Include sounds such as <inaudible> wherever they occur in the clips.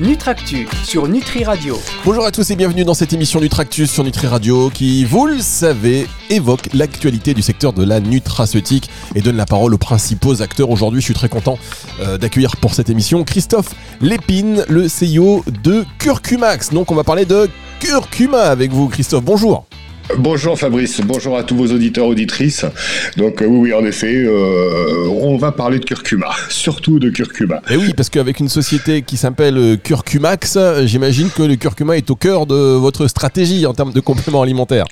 Nutractu sur Nutri Radio. Bonjour à tous et bienvenue dans cette émission Nutractus sur Nutri Radio qui, vous le savez, évoque l'actualité du secteur de la nutraceutique et donne la parole aux principaux acteurs. Aujourd'hui, je suis très content euh, d'accueillir pour cette émission Christophe Lépine, le CEO de Curcumax. Donc on va parler de curcuma avec vous Christophe. Bonjour. Bonjour Fabrice, bonjour à tous vos auditeurs auditrices. Donc euh, oui, oui, en effet, euh, on va parler de curcuma, <laughs> surtout de curcuma. Et oui, parce qu'avec une société qui s'appelle euh, Curcumax, j'imagine que le curcuma est au cœur de votre stratégie en termes de compléments alimentaires.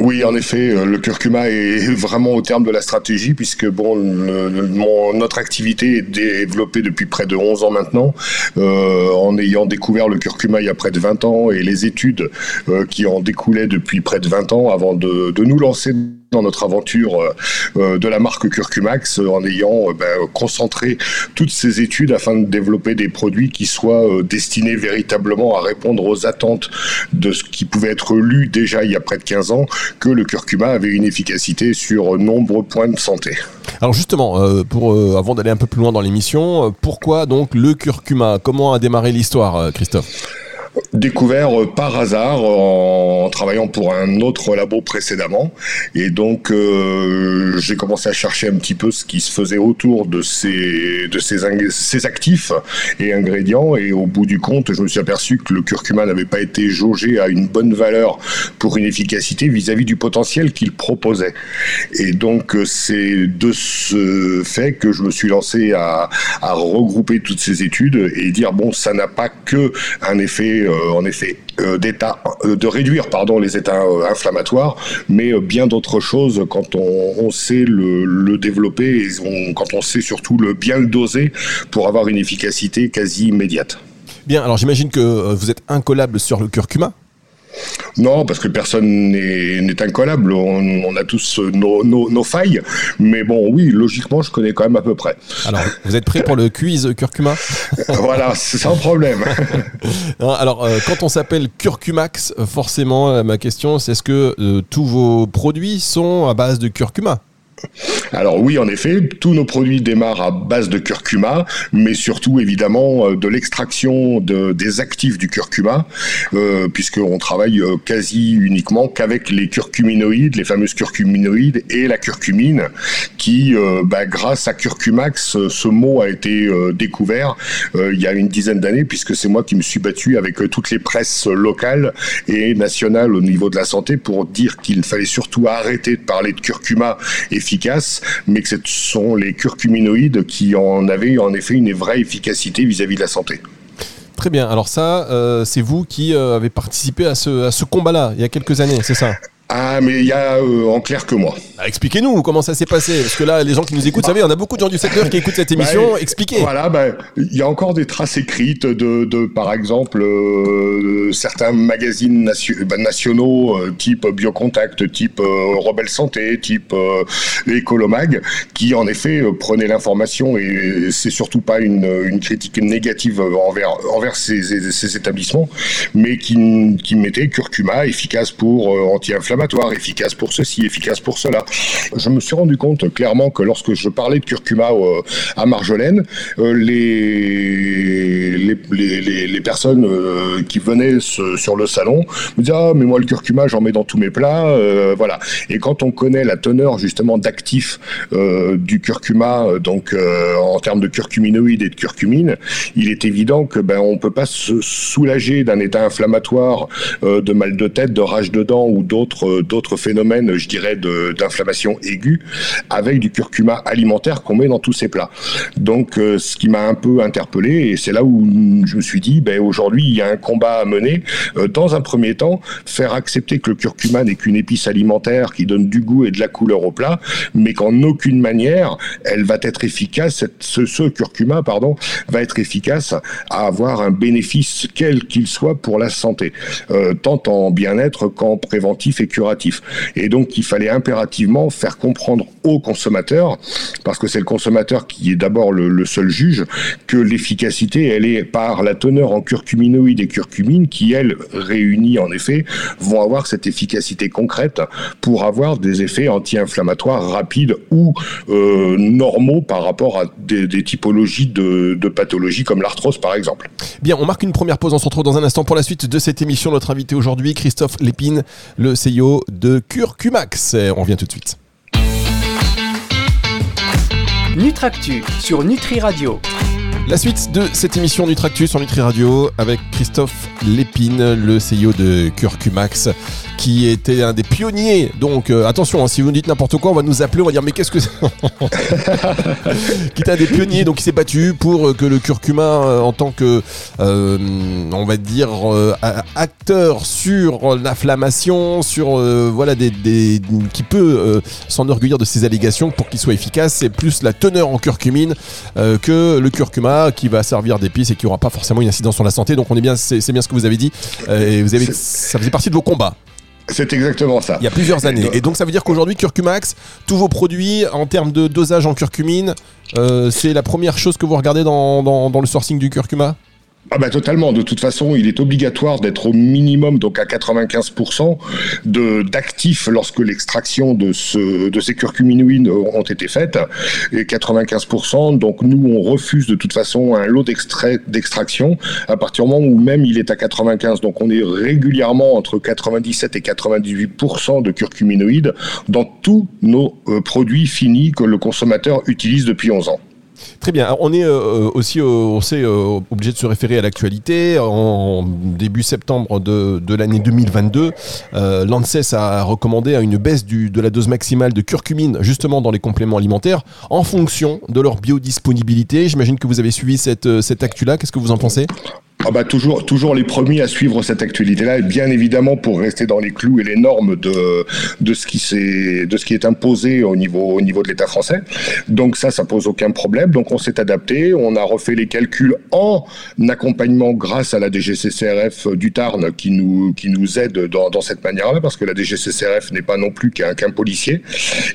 Oui, en effet, euh, le curcuma est <laughs> vraiment au terme de la stratégie puisque bon, notre activité est développée depuis près de 11 ans maintenant, euh, en ayant découvert le curcuma il y a près de 20 ans et les études euh, qui en découlaient depuis près de 20 ans avant de nous lancer dans notre aventure euh, euh, de la marque Curcumax euh, en ayant ben, concentré toutes ces études afin de développer des produits qui soient destinés véritablement à répondre aux attentes de ce qui pouvait être lu déjà il y a près de 15 ans, que le curcuma avait une efficacité sur nombreux points de santé. Alors justement, avant d'aller un peu plus loin dans l'émission, pourquoi donc le curcuma? Comment a démarré l'histoire, Christophe? Découvert euh, par hasard en travaillant pour un autre labo précédemment. Et donc, euh, j'ai commencé à chercher un petit peu ce qui se faisait autour de ces, actifs et ingrédients. Et au bout du compte, je me suis aperçu que le curcuma n'avait pas été jaugé à une bonne valeur pour une efficacité vis-à-vis du potentiel qu'il proposait. Et donc, euh, c'est de ce fait que je me suis lancé à, à regrouper toutes ces études et dire, bon, ça n'a pas que un effet euh, en effet, euh, euh, de réduire pardon, les états inflammatoires, mais bien d'autres choses quand on, sait le, développer et quand on sait surtout le bien le doser pour avoir une efficacité quasi immédiate. Bien, alors j'imagine que vous êtes incollable sur le curcuma non, parce que personne n'est incollable. On, a tous nos, failles. Mais bon, oui, logiquement, je connais quand même à peu près. Alors, vous êtes prêt pour le quiz curcuma? <laughs> Voilà, sans problème. <laughs> alors, euh, quand on s'appelle Curcumax, forcément, euh, ma question, c'est est-ce que euh, tous vos produits sont à base de curcuma? Alors oui, en effet, tous nos produits démarrent à base de curcuma, mais surtout évidemment euh, de l'extraction de, des actifs du curcuma, euh, puisqu'on travaille euh, quasi uniquement qu'avec les curcuminoïdes, les fameuses curcuminoïdes et la curcumine, qui, euh, bah, grâce à Curcumax, ce mot a été découvert il y a une dizaine d'années, puisque c'est moi qui me suis battu avec toutes les presses locales et nationales au niveau de la santé pour dire qu'il fallait surtout arrêter de parler de curcuma et efficace, mais que ce sont les curcuminoïdes qui en avaient en effet une vraie efficacité vis-à-vis de la santé. Très bien. Alors ça, euh, c'est vous qui euh, avez participé à ce, à ce combat-là il y a quelques années, c'est ça? Ah, mais il y a euh, en clair que moi. Bah, expliquez-nous comment ça s'est passé. Parce que là, les gens qui nous écoutent, vous savez, on a beaucoup de gens du secteur qui écoutent cette émission. Bah, Expliquez. Voilà, bah, il y a encore des traces écrites de, de par exemple, euh, certains magazines bah, nationaux, euh, type Biocontact, type Rebelle Santé, type Ecolomag, qui en effet prenaient l'information, et c'est surtout pas une, une, critique négative envers, envers ces, ces établissements, mais qui, qui mettaient curcuma efficace pour efficace pour ceci, efficace pour cela. Je me suis rendu compte clairement que lorsque je parlais de curcuma euh, à Marjolaine, euh, les, les, les, personnes euh, qui venaient sur le salon me disaient Ah, mais moi, le curcuma, j'en mets dans tous mes plats. voilà. Et quand on connaît la teneur justement d'actifs du curcuma, donc en termes de curcuminoïdes et de curcumine, il est évident que ben on peut pas se soulager d'un état inflammatoire, de mal de tête, de rage de dents ou d'autres d'autres phénomènes, je dirais, d'inflammation aiguë avec du curcuma alimentaire qu'on met dans tous ces plats. Donc, euh, ce qui m'a un peu interpellé, et c'est là où je me suis dit, ben, aujourd'hui, il y a un combat à mener. Euh, dans un premier temps, faire accepter que le curcuma n'est qu'une épice alimentaire qui donne du goût et de la couleur au plat, mais qu'en aucune manière, elle va être efficace, ce, ce curcuma, pardon, va être efficace à avoir un bénéfice quel qu'il soit pour la santé, euh, tant en bien-être qu'en préventif et. Et donc, il fallait impérativement faire comprendre aux consommateurs, parce que c'est le consommateur qui est d'abord le, seul juge, que l'efficacité, elle est par la teneur en curcuminoïdes et curcumine, qui, elles, réunies en effet, vont avoir cette efficacité concrète pour avoir des effets anti-inflammatoires rapides ou euh, normaux par rapport à des, typologies de, de pathologies comme l'arthrose, par exemple. Bien, on marque une première pause, on se retrouve dans un instant pour la suite de cette émission. Notre invité aujourd'hui, Christophe Lépine, le CEO de Curcumax. On revient tout de suite. Nutractu sur Nutri Radio. La suite de cette émission Nutractus sur Nutri Radio avec Christophe Lépine, le CEO de Curcumax, qui était un des pionniers. Donc euh, attention, hein, si vous nous dites n'importe quoi, on va nous appeler, on va dire mais qu'est-ce que c'est <laughs> Qui était un des pionniers, donc il s'est battu pour que le curcuma, euh, en tant que, euh, on va dire, acteur sur l'inflammation, sur voilà des, qui peut s'enorgueillir de ses allégations pour qu'il soit efficace, c'est plus la teneur en curcumine que le curcuma qui va servir d'épice et qui n'aura pas forcément une incidence sur la santé. Donc on est bien, c'est bien ce que vous avez dit. Euh, et vous avez, ça faisait partie de vos combats. C'est exactement ça. Il y a plusieurs années. Et donc ça veut dire qu'aujourd'hui, Curcumax, tous vos produits en termes de dosage en curcumine, euh, c'est la première chose que vous regardez dans, dans le sourcing du curcuma? Ah bah totalement. De toute façon, il est obligatoire d'être au minimum, donc à 95% de d'actifs lorsque l'extraction de ce de ces curcuminoïdes ont été faites. Et 95%, donc nous on refuse de toute façon un lot d'extraction à partir du moment où même il est à 95. Donc on est régulièrement entre 97 et 98% de curcuminoïdes dans tous nos euh, produits finis que le consommateur utilise depuis 11 ans. Très bien. on est euh, euh, aussi, euh, on obligé de se référer à l'actualité. En, début septembre de, l'année 2022, l'ANSES a recommandé une baisse de la dose maximale de curcumine, justement dans les compléments alimentaires, en fonction de leur biodisponibilité. J'imagine que vous avez suivi cette, cette actu-là. Qu'est-ce que vous en pensez? Ah bah toujours, toujours les premiers à suivre cette actualité-là, et bien évidemment pour rester dans les clous et les normes de, de ce qui de ce qui est imposé au niveau, au niveau de l'État français. Donc ça, ça pose aucun problème. Donc on s'est adapté, on a refait les calculs en accompagnement grâce à la DGCCRF du Tarn qui nous, qui nous aide dans, dans cette manière-là, parce que la DGCCRF n'est pas non plus qu'un qu'un policier.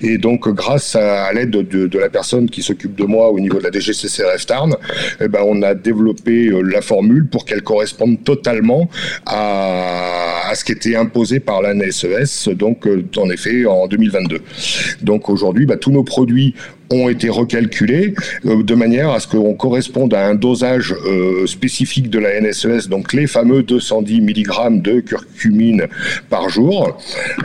Et donc grâce à, l'aide de, de, la personne qui s'occupe de moi au niveau de la DGCCRF Tarn, eh ben on a développé euh, la formule pour qu'elle corresponde totalement à, ce qui était imposé par la NSES, donc euh, en effet en 2022. Donc aujourd'hui, bah, tous nos produits ont été recalculés euh, de manière à ce qu'on corresponde à un dosage euh, spécifique de la NSES, donc les fameux 210 mg de curcumine par jour,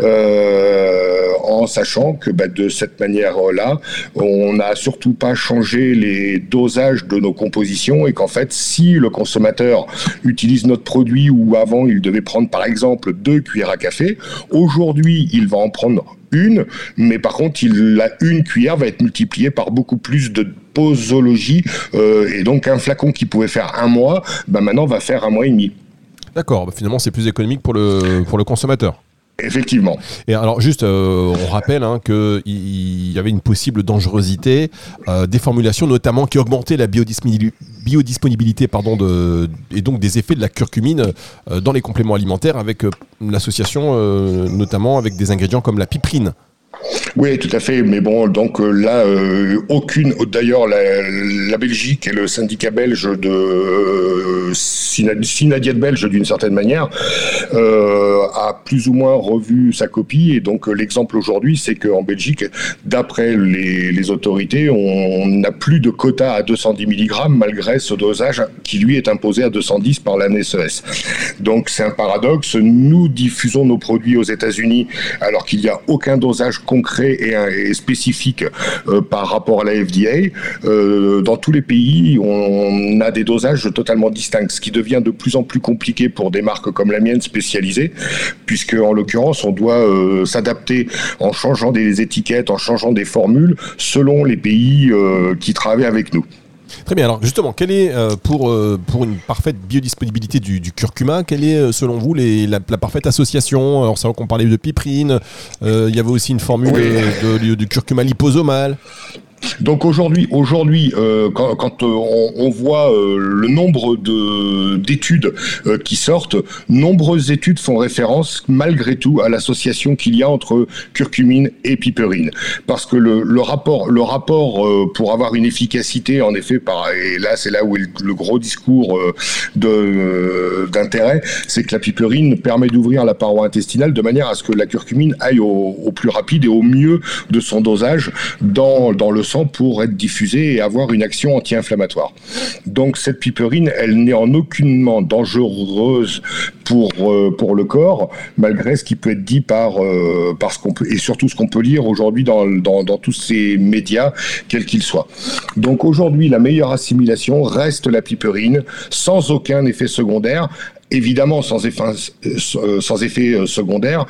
euh, en sachant que bah, de cette manière-là, on n'a surtout pas changé les dosages de nos compositions et qu'en fait, si le consommateur utilise notre produit où avant il devait prendre par exemple deux cuillères à café, aujourd'hui il va en prendre une, mais par contre, il, la une cuillère va être multipliée par beaucoup plus de posologie, euh, et donc un flacon qui pouvait faire un mois, bah maintenant va faire un mois et demi. D'accord, bah finalement c'est plus économique pour le, pour le consommateur. Effectivement. Et alors juste, euh, on rappelle hein, qu'il y avait une possible dangerosité euh, des formulations, notamment qui augmentaient la biodisponibilité, pardon, et donc des effets de la curcumine euh, dans les compléments alimentaires, avec l'association notamment avec des ingrédients comme la piprine. Oui, tout à fait. Mais bon, donc euh, là, euh, aucune. D'ailleurs, la, Belgique et le syndicat belge de euh, belge, d'une certaine manière, euh, a plus ou moins revu sa copie. Et donc, l'exemple aujourd'hui, c'est qu'en Belgique, d'après les, autorités, on n'a plus de quota à 210 mg malgré ce dosage qui lui est imposé à 210 par la NSES. Donc, c'est un paradoxe. Nous diffusons nos produits aux États-Unis alors qu'il n'y a aucun dosage concret et, spécifique euh, par rapport à la FDA. Euh, dans tous les pays, on a des dosages totalement distincts, ce qui devient de plus en plus compliqué pour des marques comme la mienne spécialisée, puisque en l'occurrence, on doit euh, s'adapter en changeant des étiquettes, en changeant des formules selon les pays qui travaillent avec nous. Très bien. Alors justement, quelle est euh, pour, euh, pour une parfaite biodisponibilité du, curcuma, quelle est euh, selon vous les, la, parfaite association? Alors c'est vrai qu'on parlait de piprine, il y avait aussi une formule de, de, curcuma liposomal. Donc aujourd'hui, aujourd'hui, euh, quand, quand on, voit le nombre de d'études qui sortent, nombreuses études font référence malgré tout à l'association qu'il y a entre curcumine et piperine, parce que le, rapport, le rapport pour avoir une efficacité, en effet, et là c'est là où est le gros discours de d'intérêt, c'est que la piperine permet d'ouvrir la paroi intestinale de manière à ce que la curcumine aille au, au plus rapide et au mieux de son dosage dans, dans le pour être diffusée et avoir une action anti-inflammatoire. Donc cette piperine, elle n'est en aucunement dangereuse pour, euh, pour le corps, malgré ce qui peut être dit par, euh, qu'on peut, et surtout ce qu'on peut lire aujourd'hui dans, dans, dans, tous ces médias, quels qu'ils soient. Donc aujourd'hui, la meilleure assimilation reste la piperine, sans aucun effet secondaire, évidemment sans effet, euh, sans effet secondaire.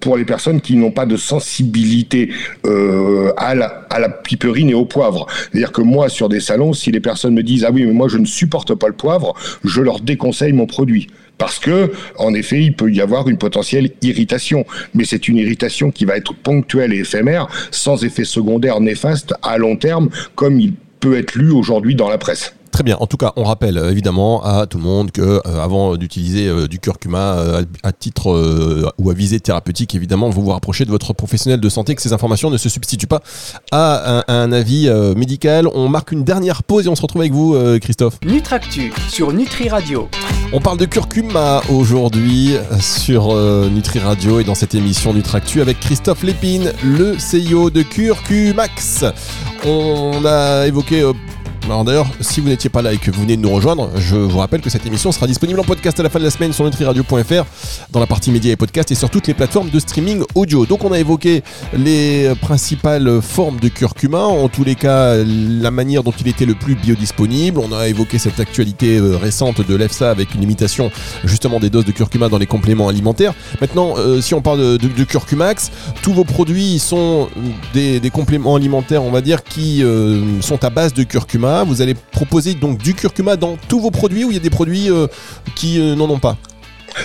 Pour les personnes qui n'ont pas de sensibilité euh, à, la, à la piperine et au poivre. C'est-à-dire que moi, sur des salons, si les personnes me disent ah oui, mais moi je ne supporte pas le poivre, je leur déconseille mon produit. Parce que, en effet, il peut y avoir une potentielle irritation, mais c'est une irritation qui va être ponctuelle et éphémère, sans effet secondaire néfaste à long terme, comme il peut être lu aujourd'hui dans la presse. Très bien. En tout cas, on rappelle euh, évidemment à tout le monde que euh, avant d'utiliser euh, du curcuma à titre ou à visée thérapeutique, évidemment, vous vous rapprochez de votre professionnel de santé, que ces informations ne se substituent pas à un, avis médical. On marque une dernière pause et on se retrouve avec vous, Christophe. Nutractu sur Nutri Radio. On parle de curcuma aujourd'hui sur Nutri Radio et dans cette émission Nutractu avec Christophe Lépine, le CEO de Curcumax. On a évoqué alors d'ailleurs, si vous n'étiez pas là et que vous venez de nous rejoindre, je vous rappelle que cette émission sera disponible en podcast à la fin de la semaine sur nutriradio.fr dans la partie médias et podcasts et sur toutes les plateformes de streaming audio. Donc on a évoqué les principales formes de curcuma, en tous les cas la manière dont il était le plus biodisponible. On a évoqué cette actualité euh, récente de l'EFSA avec une limitation justement des doses de curcuma dans les compléments alimentaires. Maintenant, euh, si on parle de, curcumax, tous vos produits sont des, compléments alimentaires, on va dire, qui euh, sont à base de curcuma vous allez proposer donc du curcuma dans tous vos produits ou il y a des produits euh, qui euh, n'en ont pas?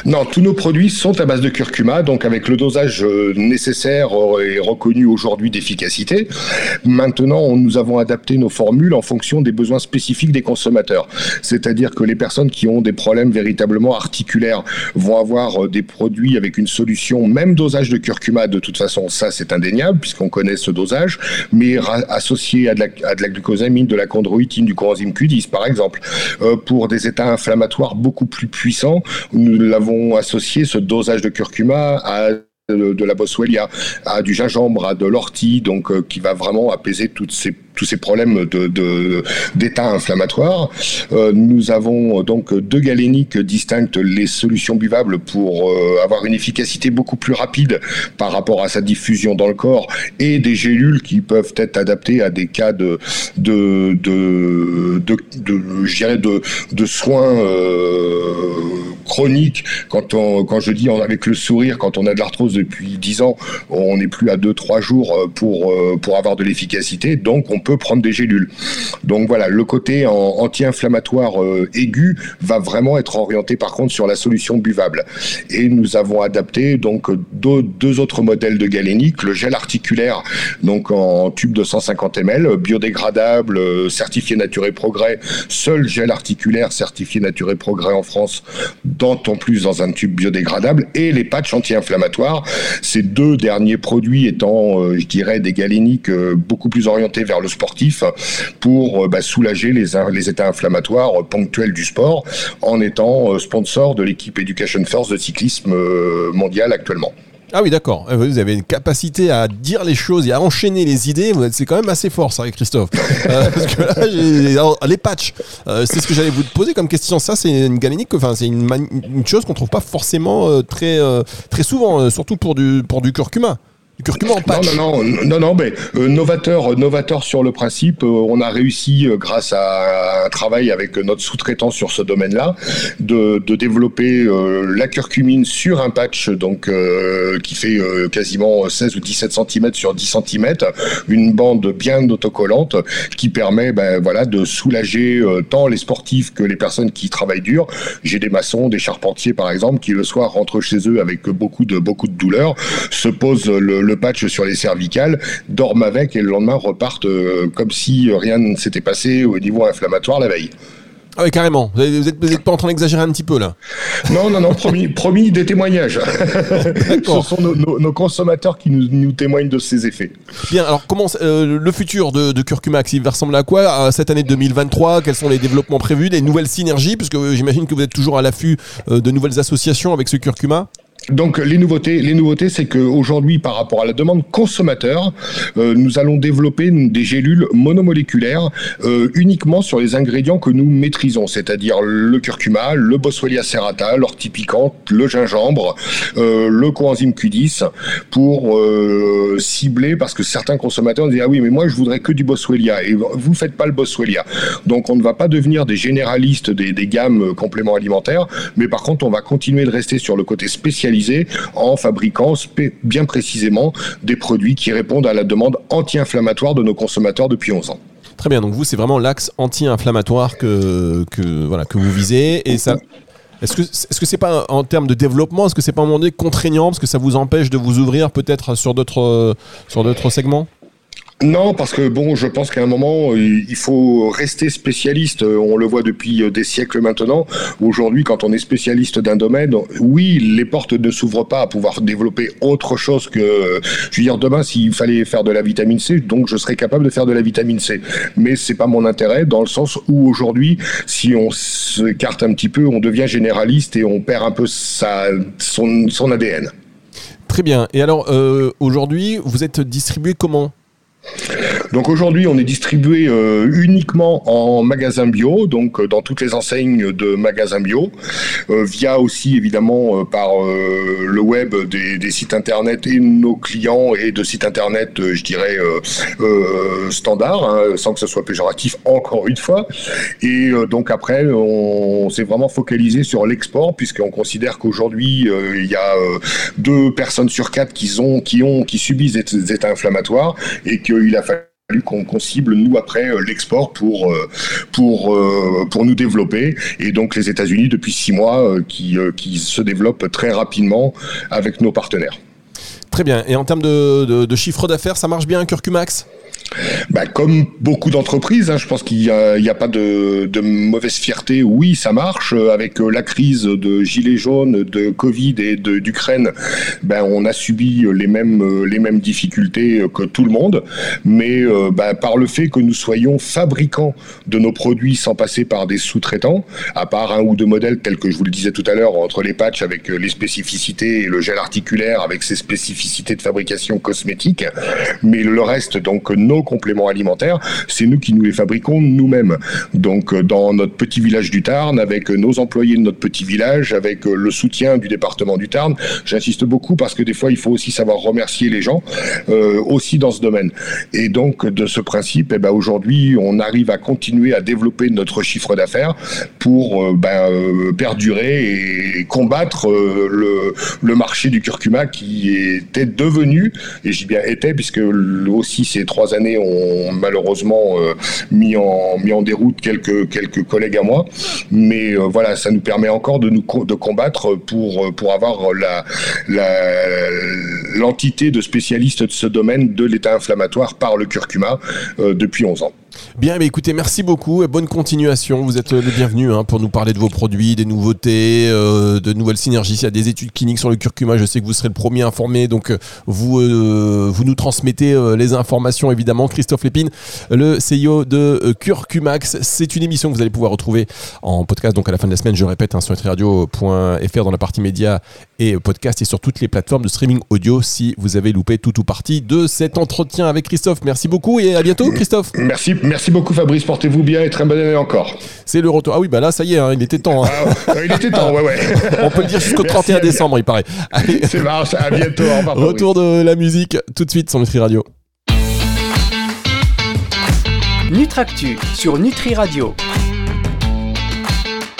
Non, tous nos produits sont à base de curcuma, donc avec le dosage euh, nécessaire et reconnu aujourd'hui d'efficacité. Maintenant, nous avons adapté nos formules en fonction des besoins spécifiques des consommateurs. C'est-à-dire que les personnes qui ont des problèmes véritablement articulaires vont avoir euh, des produits avec une solution, même dosage de curcuma, de toute façon, ça c'est indéniable puisqu'on connaît ce dosage, mais associé à de, la, glucosamine, de la chondroïtine, du coenzyme Q10 par exemple. Euh, pour des états inflammatoires beaucoup plus puissants, avons associé ce dosage de curcuma à de, la boswellia, à du gingembre, à de l'ortie, donc euh, qui va vraiment apaiser ces, tous ces problèmes de, d'état inflammatoire. Euh, nous avons donc deux galéniques distinctes, les solutions buvables pour euh, avoir une efficacité beaucoup plus rapide par rapport à sa diffusion dans le corps, et des gélules qui peuvent être adaptées à des cas de de, de, de, de soins chroniques. Quand on, quand je dis avec le sourire, quand on a de l'arthrose depuis 10 ans, on n'est plus à 2-3 jours euh, pour, euh, pour avoir de l'efficacité, donc on peut prendre des gélules. Donc voilà, le côté anti-inflammatoire euh, aigu va vraiment être orienté par contre sur la solution buvable. Et nous avons adapté donc deux, deux autres modèles de galénique, le gel articulaire, donc en tube de 150 ml, biodégradable, certifié Nature et Progrès, seul gel articulaire certifié Nature et Progrès en France, dont en plus dans un tube biodégradable, et les patchs anti-inflammatoires ces deux derniers produits étant, euh, je dirais, des galéniques euh, beaucoup plus orientés vers le sportif pour euh, bah, soulager les, les états inflammatoires ponctuels du sport en étant sponsor de l'équipe Education First de cyclisme mondial actuellement. Ah oui, d'accord. Vous avez une capacité à dire les choses et à enchaîner les idées. C'est quand même assez fort, ça, Christophe. <laughs> parce que là, les patchs, c'est ce que j'allais vous poser comme question. Ça, c'est une galénique, enfin, c'est une, une, chose qu'on trouve pas forcément très, très souvent, surtout pour du, pour du curcuma. Non, non, non, non, non, mais euh, novateur, novateur sur le principe. Euh, on a réussi, euh, grâce à, un travail avec notre sous-traitant sur ce domaine-là, de, de, développer la curcumine sur un patch, donc qui fait quasiment 16 ou 17 cm sur 10 cm, une bande bien autocollante qui permet, ben voilà, de soulager tant les sportifs que les personnes qui travaillent dur. J'ai des maçons, des charpentiers par exemple, qui le soir rentrent chez eux avec beaucoup de beaucoup de douleur, se posent le le patch sur les cervicales, dorment avec et le lendemain repartent comme si rien ne s'était passé au niveau inflammatoire la veille. Ah oui, carrément. Vous n'êtes pas en train d'exagérer un petit peu là <laughs> Non, non, non, promis, promis des témoignages. <laughs> Ce sont nos, consommateurs qui nous, témoignent de ces effets. Bien, alors comment euh, le futur de, de, Curcumax, il va ressembler à quoi à cette année 2023 Quels sont les développements prévus, des nouvelles synergies? Parce que j'imagine que vous êtes toujours à l'affût euh, de nouvelles associations avec ce Curcuma donc les nouveautés, les nouveautés, c'est qu'aujourd'hui, par rapport à la demande consommateur, euh, nous allons développer des gélules monomoléculaires euh, uniquement sur les ingrédients que nous maîtrisons, c'est-à-dire le curcuma, le boswellia serrata, l'ortie piquante, le gingembre, euh, le coenzyme Q10, pour cibler, parce que certains consommateurs disent ah oui mais moi je voudrais que du boswellia et vous faites pas le boswellia, donc on ne va pas devenir des généralistes des, des gammes compléments alimentaires, mais par contre on va continuer de rester sur le côté spécialisé en fabriquant bien précisément des produits qui répondent à la demande anti-inflammatoire de nos consommateurs depuis 11 ans. Très bien, donc vous, c'est vraiment l'axe anti-inflammatoire que, voilà, que vous visez. Et ça, est-ce que est-ce que pas en termes de développement, est-ce que c'est pas un moment donné contraignant parce que ça vous empêche de vous ouvrir peut-être sur d'autres segments? Non, parce que bon, je pense qu'à un moment, il faut rester spécialiste. On le voit depuis des siècles maintenant. Aujourd'hui, quand on est spécialiste d'un domaine, oui, les portes ne s'ouvrent pas à pouvoir développer autre chose que, je veux dire, demain, s'il fallait faire de la vitamine C, donc je serais capable de faire de la vitamine C. Mais c'est pas mon intérêt dans le sens où aujourd'hui, si on s'écarte un petit peu, on devient généraliste et on perd un peu sa, son, ADN. Très bien. Et alors, euh, aujourd'hui, vous êtes distribué comment? Yeah. Donc aujourd'hui, on est distribué euh, uniquement en magasin bio, donc euh, dans toutes les enseignes de magasins bio, euh, via aussi évidemment par le web des, sites internet et nos clients et de sites internet, je dirais standard, hein, sans que ce soit péjoratif encore une fois. Et donc après, on, s'est vraiment focalisé sur l'export puisqu'on considère qu'aujourd'hui il y a deux personnes sur quatre qui ont qui ont qui subissent des états inflammatoires et que il a fallu qu'on cible nous après euh, l'export pour euh, pour euh, pour nous développer et donc les États-Unis depuis six mois qui qui se développent très rapidement avec nos partenaires. Très bien. Et en termes de, de chiffre d'affaires, ça marche bien, Curcumax? Bah, comme beaucoup d'entreprises, hein, je pense qu'il n'y a, pas de, mauvaise fierté. Oui, ça marche. Avec euh, la crise de gilets jaunes, de Covid et d'Ukraine, ben, on a subi les mêmes, euh, les mêmes difficultés que tout le monde. Mais euh, ben, par le fait que nous soyons fabricants de nos produits sans passer par des sous-traitants, à part un ou deux modèles tels que je vous le disais tout à l'heure, entre les patchs avec les spécificités et le gel articulaire avec ses spécificités de fabrication cosmétique, mais le reste, donc nos compléments alimentaires, c'est nous qui nous les fabriquons nous-mêmes. Donc euh, dans notre petit village du Tarn, avec nos employés de notre petit village, avec euh, le soutien du département du Tarn, j'insiste beaucoup parce que des fois il faut aussi savoir remercier les gens euh, aussi dans ce domaine. Et donc de ce principe, eh ben, aujourd'hui on arrive à continuer à développer notre chiffre d'affaires pour ben, perdurer et combattre le, le marché du curcuma qui était devenu, et je dis bien était puisque aussi ces trois années ont malheureusement euh, mis, en, déroute quelques, quelques collègues à moi. Mais euh, voilà, ça nous permet encore de nous de combattre pour, pour avoir la, l'entité de spécialistes de ce domaine de l'état inflammatoire par le curcuma euh, depuis 11 ans. Bien, mais écoutez, merci beaucoup et bonne continuation. Vous êtes le bienvenu hein, pour nous parler de vos produits, des nouveautés, euh, de nouvelles synergies. S'il y a des études cliniques sur le curcuma, je sais que vous serez le premier informé, donc euh, vous, euh, vous nous transmettez les informations évidemment. Christophe Lépine, le CEO de Curcumax. C'est une émission que vous allez pouvoir retrouver en podcast, donc à la fin de la semaine, je répète, hein, sur radio.fr dans la partie médias et podcast et sur toutes les plateformes de streaming audio si vous avez loupé tout ou partie de cet entretien avec Christophe. Merci beaucoup et à bientôt, Christophe. Merci. Merci beaucoup Fabrice, portez-vous bien et très bonne année encore. C'est le retour. Ah oui, bah là, ça y est, hein, il était temps. Hein. Ah, il était temps, ouais, ouais. <laughs> On peut le dire jusqu'au 31 décembre, il paraît. C'est marrant, à bientôt. Au revoir, retour de la musique tout de suite sur Nutri Radio. Nutractu sur Nutri Radio.